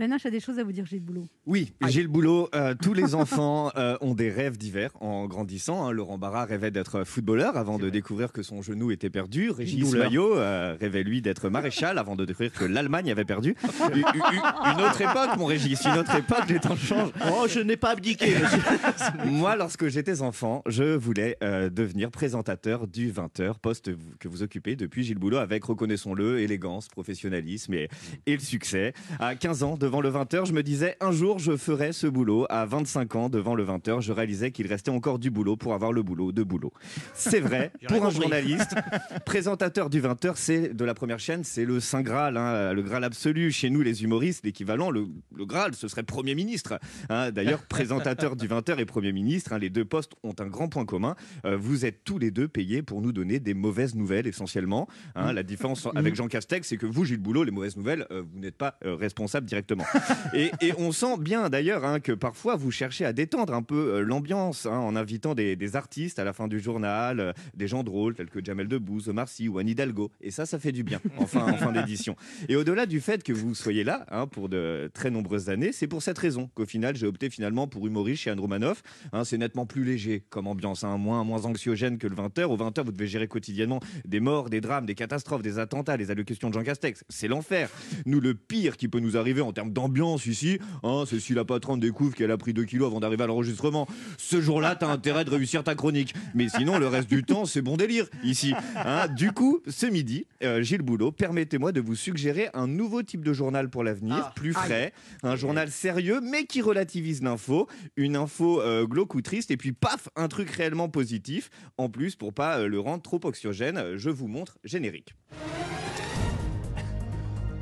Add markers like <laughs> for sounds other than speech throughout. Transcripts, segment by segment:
Ben H a des choses à vous dire, Gilles Boulot. Oui, Gilles Boulot, euh, <laughs> tous les enfants euh, ont des rêves divers en grandissant. hein. Laurent Barra rêvait d'être footballeur avant de découvrir que son genou était perdu. Régis. Maillot euh, rêvait lui d'être maréchal avant de découvrir que l'Allemagne avait perdu. <laughs> U- u- u- une autre époque, mon Régis, une autre époque, les temps changent. Oh, je n'ai pas abdiqué, monsieur. <laughs> Moi, lorsque j'étais enfant, je voulais euh, devenir présentateur du 20h, poste que vous occupez depuis Gilles Boulot avec, reconnaissons-le, élégance, professionnalisme et, et le succès. À 15 ans, devant le 20h, je me disais un jour je ferai ce boulot. À 25 ans, devant le 20h, je réalisais qu'il restait encore du boulot pour avoir le boulot de boulot. C'est vrai, <laughs> pour un journaliste, <laughs> présentateur du 20h, c'est de la première chaîne, c'est le Saint Graal, hein, le Graal absolu. Chez nous, les humoristes, l'équivalent, le, le Graal, ce serait Premier ministre. Hein, D'ailleurs, <laughs> présentateur du 20h et Premier ministre, hein, les deux postes ont un grand point commun. Euh, vous êtes tous les deux payés pour nous donner des mauvaises nouvelles, essentiellement. La différence avec Jean Castex, c'est que vous, Gilles Boulot, les mauvaises nouvelles, euh, vous n'êtes pas euh, responsable directement. Et, on sent bien d'ailleurs hein, que parfois vous cherchez à détendre un peu euh, l'ambiance hein, en invitant des, artistes à la fin du journal, euh, des gens drôles tels que Jamel Debbouze, Omar Sy ou Anne Hidalgo. Et ça, ça fait du bien en fin, d'édition. Et au-delà du fait que vous soyez là hein, pour de très nombreuses années, c'est pour cette raison qu'au final, j'ai opté finalement pour humoriste chez Anne Romanoff. C'est nettement plus léger comme ambiance, moins, moins anxiogène que le 20h. Au 20h, vous devez gérer quotidiennement des morts, des drames, des catastrophes, des attentats, les allocutions de Jean Castex. C'est l'enfer. Nous, le pire qui peut nous arriver en termes d'ambiance ici, hein, c'est si la patronne découvre qu'elle a pris 2 kilos avant d'arriver à l'enregistrement. Ce jour-là, t'as intérêt de réussir ta chronique. Mais sinon, le reste du <laughs> temps, c'est bon délire ici. hein. Du coup, ce midi, euh, Gilles Boulot, permettez-moi de vous suggérer un nouveau type de journal pour l'avenir, Ah, plus aïe. frais, un journal sérieux, mais qui relativise l'info, une info euh, glauque ou triste, et puis paf, un truc réellement positif. En plus, pour pas euh, le rendre trop oxygène, je vous montre générique.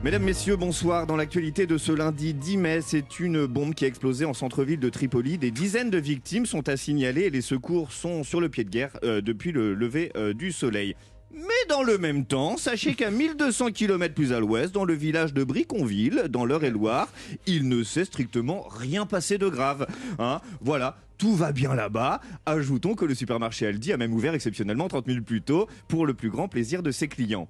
Mesdames, Messieurs, bonsoir. Dans l'actualité de ce lundi 10 mai, c'est une bombe qui a explosé en centre-ville de Tripoli. Des dizaines de victimes sont à signaler et les secours sont sur le pied de guerre euh, depuis le lever euh, du soleil. Mais dans le même temps, sachez qu'à 1200 km plus à l'ouest, dans le village de Briconville, dans l'Eure-et-Loire, il ne s'est strictement rien passé de grave. Hein voilà, tout va bien là-bas. Ajoutons que le supermarché Aldi a même ouvert exceptionnellement 30 minutes plus tôt pour le plus grand plaisir de ses clients.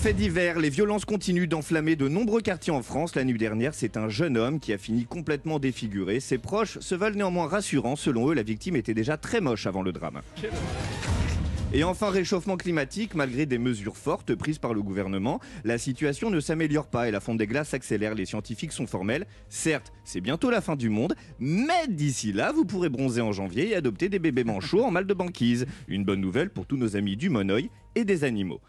Fait divers, les violences continuent d'enflammer de nombreux quartiers en France. La nuit dernière, c'est un jeune homme qui a fini complètement défiguré. Ses proches se veulent néanmoins rassurants. Selon eux, la victime était déjà très moche avant le drame. Et enfin, réchauffement climatique, malgré des mesures fortes prises par le gouvernement, la situation ne s'améliore pas et la fonte des glaces s'accélère. Les scientifiques sont formels. Certes, c'est bientôt la fin du monde, mais d'ici là, vous pourrez bronzer en janvier et adopter des bébés manchots en mal de banquise. Une bonne nouvelle pour tous nos amis du monoeil et des animaux.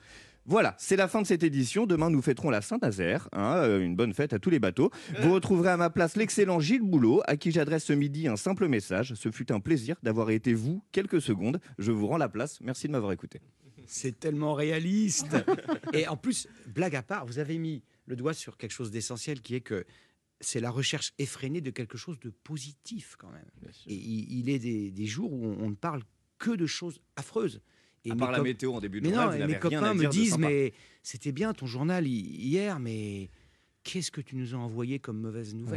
Voilà, c'est la fin de cette édition. Demain, nous fêterons la Saint-Nazaire. hein, euh, une bonne fête à tous les bateaux. Vous retrouverez à ma place l'excellent Gilles Boulot, à qui j'adresse ce midi un simple message. Ce fut un plaisir d'avoir été vous quelques secondes. Je vous rends la place. Merci de m'avoir écouté. C'est tellement réaliste. <laughs> Et en plus, blague à part, vous avez mis le doigt sur quelque chose d'essentiel qui est que c'est la recherche effrénée de quelque chose de positif quand même. Et il, est des, des jours où on ne parle que de choses affreuses. Et à part la météo en début de Mais journal, non, vous mes rien à copains me dire disent, mais c'était bien ton journal hi- hier, mais qu'est-ce que tu nous as envoyé comme mauvaise nouvelle?